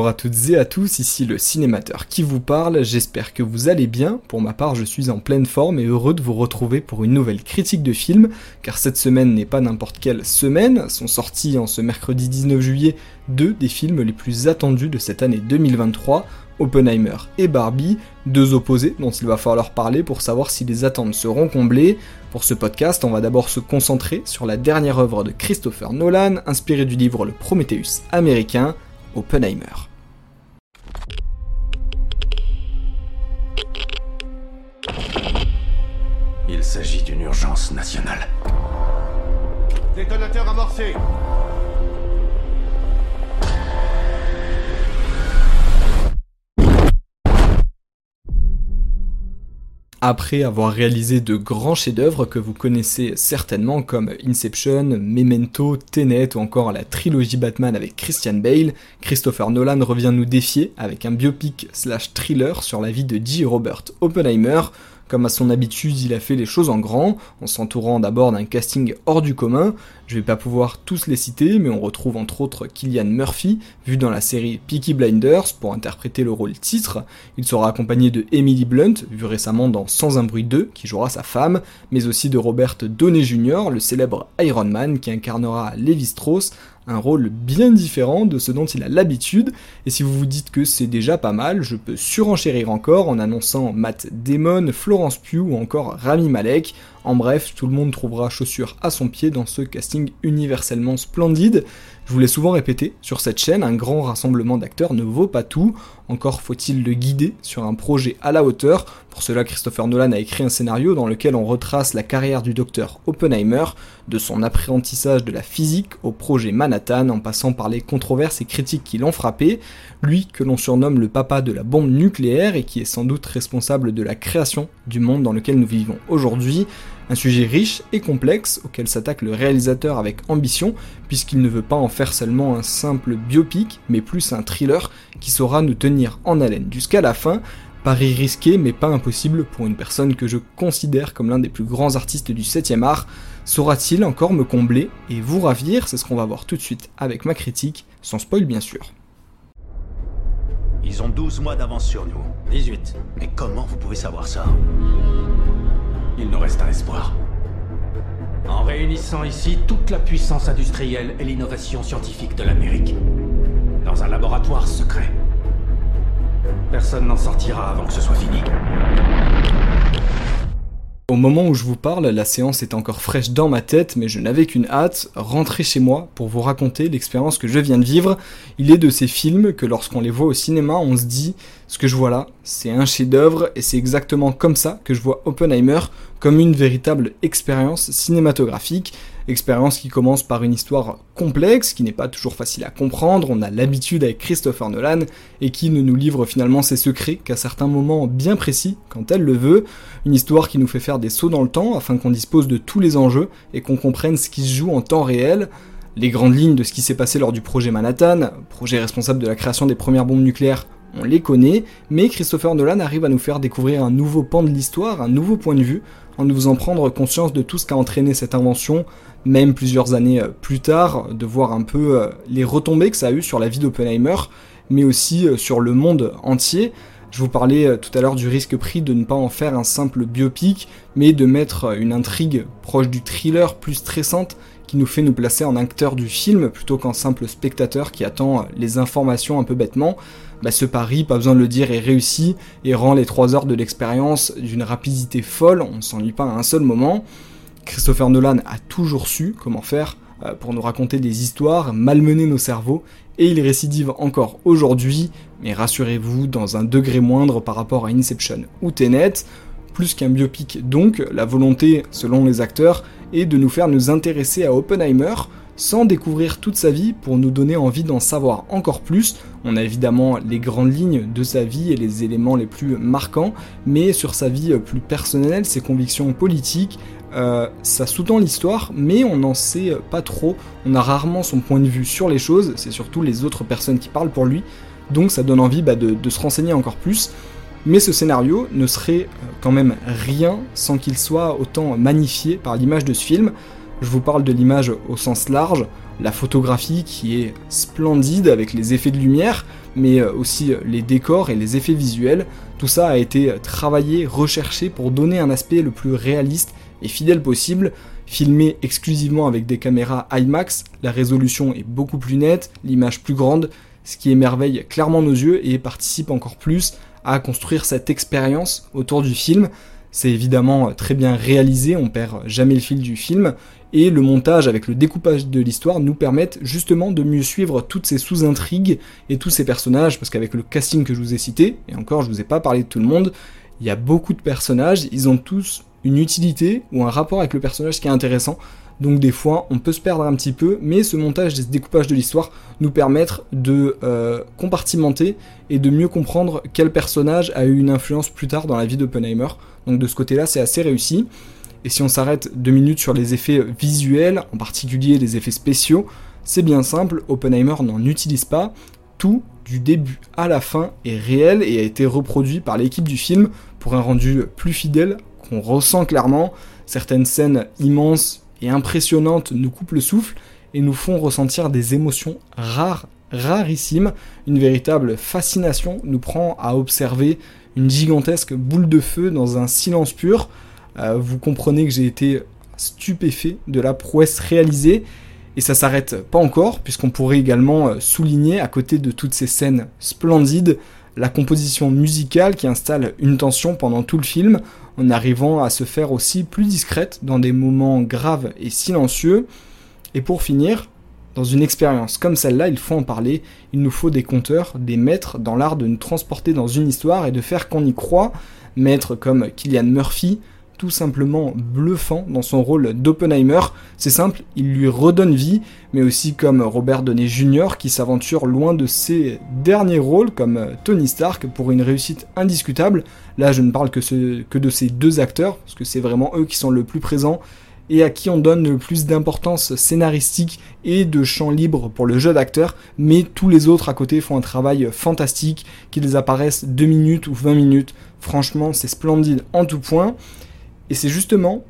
Bonjour à toutes et à tous, ici le cinémateur qui vous parle, j'espère que vous allez bien, pour ma part je suis en pleine forme et heureux de vous retrouver pour une nouvelle critique de film, car cette semaine n'est pas n'importe quelle semaine, sont sortis en ce mercredi 19 juillet deux des films les plus attendus de cette année 2023, Oppenheimer et Barbie, deux opposés dont il va falloir parler pour savoir si les attentes seront comblées. Pour ce podcast, on va d'abord se concentrer sur la dernière œuvre de Christopher Nolan, inspirée du livre Le Prometheus américain, Oppenheimer. Il s'agit d'une urgence nationale. Détonateur amorcé Après avoir réalisé de grands chefs-d'œuvre que vous connaissez certainement comme Inception, Memento, Tenet ou encore la trilogie Batman avec Christian Bale, Christopher Nolan revient nous défier avec un biopic slash thriller sur la vie de G. Robert Oppenheimer, comme à son habitude, il a fait les choses en grand, en s'entourant d'abord d'un casting hors du commun. Je vais pas pouvoir tous les citer, mais on retrouve entre autres Killian Murphy, vu dans la série Peaky Blinders pour interpréter le rôle titre. Il sera accompagné de Emily Blunt, vu récemment dans Sans un bruit 2, qui jouera sa femme, mais aussi de Robert Downey Jr., le célèbre Iron Man qui incarnera Levi Strauss, rôle bien différent de ce dont il a l'habitude, et si vous vous dites que c'est déjà pas mal, je peux surenchérir encore en annonçant Matt Damon, Florence Pugh ou encore Rami Malek, en bref, tout le monde trouvera chaussure à son pied dans ce casting universellement splendide. Je vous l'ai souvent répété, sur cette chaîne, un grand rassemblement d'acteurs ne vaut pas tout, encore faut-il le guider sur un projet à la hauteur. Pour cela, Christopher Nolan a écrit un scénario dans lequel on retrace la carrière du docteur Oppenheimer, de son apprentissage de la physique au projet Manhattan, en passant par les controverses et critiques qui l'ont frappé, lui que l'on surnomme le papa de la bombe nucléaire et qui est sans doute responsable de la création du monde dans lequel nous vivons aujourd'hui. Un sujet riche et complexe auquel s'attaque le réalisateur avec ambition, puisqu'il ne veut pas en faire seulement un simple biopic, mais plus un thriller qui saura nous tenir en haleine jusqu'à la fin. Pari risqué mais pas impossible pour une personne que je considère comme l'un des plus grands artistes du 7ème art. Saura-t-il encore me combler et vous ravir? C'est ce qu'on va voir tout de suite avec ma critique, sans spoil bien sûr. Ils ont 12 mois d'avance sur nous. 18. Mais comment vous pouvez savoir ça? Il nous reste un espoir. En réunissant ici toute la puissance industrielle et l'innovation scientifique de l'Amérique. Dans un laboratoire secret. Personne n'en sortira avant que ce soit fini. Au moment où je vous parle, la séance est encore fraîche dans ma tête, mais je n'avais qu'une hâte, rentrer chez moi pour vous raconter l'expérience que je viens de vivre. Il est de ces films que lorsqu'on les voit au cinéma, on se dit, ce que je vois là, c'est un chef-d'œuvre, et c'est exactement comme ça que je vois Oppenheimer, comme une véritable expérience cinématographique. Expérience qui commence par une histoire complexe, qui n'est pas toujours facile à comprendre, on a l'habitude avec Christopher Nolan, et qui ne nous livre finalement ses secrets qu'à certains moments bien précis, quand elle le veut. Une histoire qui nous fait faire des sauts dans le temps, afin qu'on dispose de tous les enjeux, et qu'on comprenne ce qui se joue en temps réel. Les grandes lignes de ce qui s'est passé lors du projet Manhattan, projet responsable de la création des premières bombes nucléaires, on les connaît, mais Christopher Nolan arrive à nous faire découvrir un nouveau pan de l'histoire, un nouveau point de vue, en nous faisant prendre conscience de tout ce qu'a entraîné cette invention, même plusieurs années euh, plus tard, de voir un peu euh, les retombées que ça a eu sur la vie d'Oppenheimer, mais aussi euh, sur le monde entier. Je vous parlais tout à l'heure du risque pris de ne pas en faire un simple biopic, mais de mettre une intrigue proche du thriller plus stressante qui nous fait nous placer en acteur du film plutôt qu'en simple spectateur qui attend les informations un peu bêtement. Bah, ce pari, pas besoin de le dire, est réussi et rend les 3 heures de l'expérience d'une rapidité folle, on ne s'ennuie pas à un seul moment. Christopher Nolan a toujours su comment faire euh, pour nous raconter des histoires, malmener nos cerveaux, et il récidive encore aujourd'hui, mais rassurez-vous, dans un degré moindre par rapport à Inception ou Tenet. Plus qu'un biopic donc, la volonté, selon les acteurs, est de nous faire nous intéresser à Oppenheimer, sans découvrir toute sa vie pour nous donner envie d'en savoir encore plus. On a évidemment les grandes lignes de sa vie et les éléments les plus marquants, mais sur sa vie plus personnelle, ses convictions politiques, euh, ça sous-tend l'histoire, mais on n'en sait pas trop. On a rarement son point de vue sur les choses, c'est surtout les autres personnes qui parlent pour lui, donc ça donne envie bah, de, se renseigner encore plus. Mais ce scénario ne serait euh, quand même rien sans qu'il soit autant magnifié par l'image de ce film. Je vous parle de l'image au sens large. la photographie qui est splendide avec les effets de lumière, mais euh, aussi les décors et les effets visuels. Tout ça a été travaillé, recherché pour donner un aspect le plus réaliste et fidèle possible. Filmé exclusivement avec des caméras IMAX, la résolution est beaucoup plus nette, l'image plus grande, ce qui émerveille clairement nos yeux et participe encore plus à construire cette expérience autour du film. C'est évidemment très bien réalisé, on perd jamais le fil du film, et le montage avec le découpage de l'histoire nous permettent justement de mieux suivre toutes ces sous-intrigues et tous ces personnages, parce qu'avec le casting que je vous ai cité, et encore je vous ai pas parlé de tout le monde, il y a beaucoup de personnages, ils ont tous une utilité ou un rapport avec le personnage qui est intéressant. Donc des fois, on peut se perdre un petit peu, mais ce montage et ce découpage de l'histoire nous permettent de euh, compartimenter et de mieux comprendre quel personnage a eu une influence plus tard dans la vie d'Oppenheimer. Donc de ce côté-là, c'est assez réussi. Et si on s'arrête deux minutes sur les effets visuels, en particulier les effets spéciaux, c'est bien simple, Oppenheimer n'en utilise pas. Tout, du début à la fin, est réel et a été reproduit par l'équipe du film pour un rendu plus fidèle qu'on ressent clairement. Certaines scènes immenses et impressionnantes nous coupent le souffle et nous font ressentir des émotions rares, rarissimes. Une véritable fascination nous prend à observer une gigantesque boule de feu dans un silence pur. Euh, vous comprenez que j'ai été stupéfait de la prouesse réalisée. Et ça s'arrête pas encore, puisqu'on pourrait également euh, souligner, à côté de toutes ces scènes splendides, la composition musicale qui installe une tension pendant tout le film, en arrivant à se faire aussi plus discrète dans des moments graves et silencieux. Et pour finir, dans une expérience comme celle-là, il faut en parler, il nous faut des conteurs, des maîtres dans l'art de nous transporter dans une histoire et de faire qu'on y croit, maîtres comme Killian Murphy, tout simplement bluffant dans son rôle d'Oppenheimer. C'est simple, il lui redonne vie, mais aussi comme Robert Downey Jr. qui s'aventure loin de ses derniers rôles comme Tony Stark pour une réussite indiscutable. Là, je ne parle que, que de ces deux acteurs, parce que c'est vraiment eux qui sont le plus présents et à qui on donne le plus d'importance scénaristique et de champ libre pour le jeu d'acteur, mais tous les autres à côté font un travail fantastique, qu'ils apparaissent 2 minutes ou 20 minutes. Franchement, c'est splendide en tout point. Et c'est justement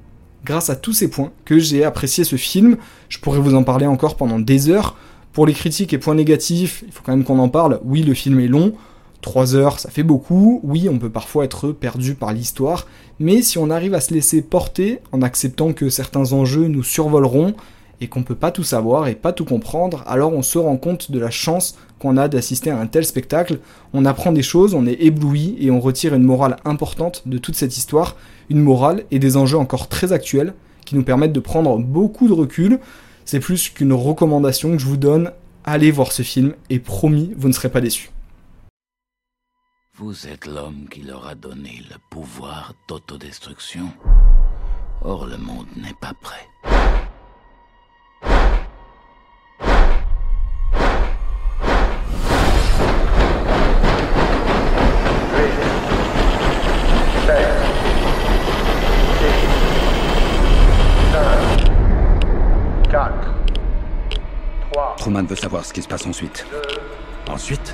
grâce à tous ces points que j'ai apprécié ce film. Je pourrais vous en parler encore pendant des heures. Pour les critiques et points négatifs, il faut quand même qu'on en parle. Oui, le film est long. 3 heures, ça fait beaucoup. Oui, on peut parfois être perdu par l'histoire. Mais si on arrive à se laisser porter en acceptant que certains enjeux nous survoleront, et qu'on peut pas tout savoir et pas tout comprendre, alors on se rend compte de la chance qu'on a d'assister à un tel spectacle. On apprend des choses, on est ébloui et on retire une morale importante de toute cette histoire, une morale et des enjeux encore très actuels qui nous permettent de prendre beaucoup de recul. C'est plus qu'une recommandation que je vous donne, allez voir ce film et promis, vous ne serez pas déçus. Vous êtes l'homme qui leur a donné le pouvoir d'autodestruction. Or, le monde n'est pas prêt. Truman veut savoir ce qui se passe ensuite. Ensuite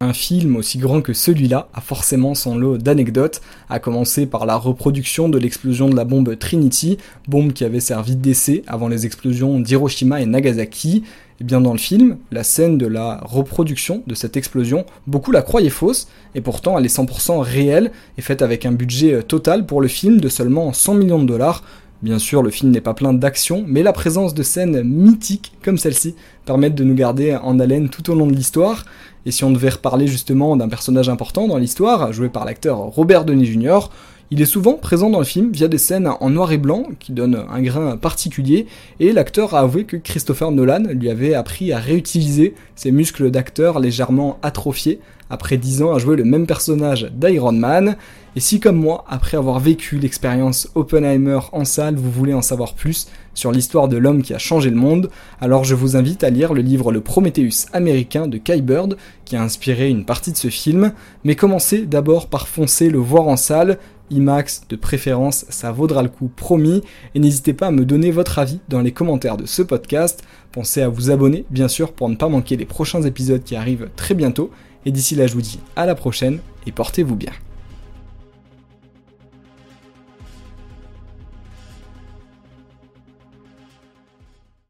Un film aussi grand que celui-là a forcément son lot d'anecdotes, à commencer par la reproduction de l'explosion de la bombe Trinity, bombe qui avait servi d'essai avant les explosions d'Hiroshima et Nagasaki. Et bien dans le film, la scène de la reproduction de cette explosion, beaucoup la croyaient fausse, et pourtant elle est 100% réelle et faite avec un budget total pour le film de seulement 100 millions de dollars, Bien sûr, le film n'est pas plein d'action, mais la présence de scènes mythiques comme celle-ci permettent de nous garder en haleine tout au long de l'histoire. Et si on devait reparler justement d'un personnage important dans l'histoire, joué par l'acteur Robert Downey Jr., il est souvent présent dans le film via des scènes en noir et blanc qui donnent un grain particulier, et l'acteur a avoué que Christopher Nolan lui avait appris à réutiliser ses muscles d'acteur légèrement atrophiés après 10 ans à jouer le même personnage d'Iron Man. Et si comme moi, après avoir vécu l'expérience Oppenheimer en salle, vous voulez en savoir plus sur l'histoire de l'homme qui a changé le monde, alors je vous invite à lire le livre Le Prometheus américain de Kai Bird, qui a inspiré une partie de ce film, mais commencez d'abord par foncer le voir en salle, IMAX de préférence, ça vaudra le coup promis, et n'hésitez pas à me donner votre avis dans les commentaires de ce podcast, pensez à vous abonner bien sûr pour ne pas manquer les prochains épisodes qui arrivent très bientôt, et d'ici là, je vous dis à la prochaine et portez-vous bien.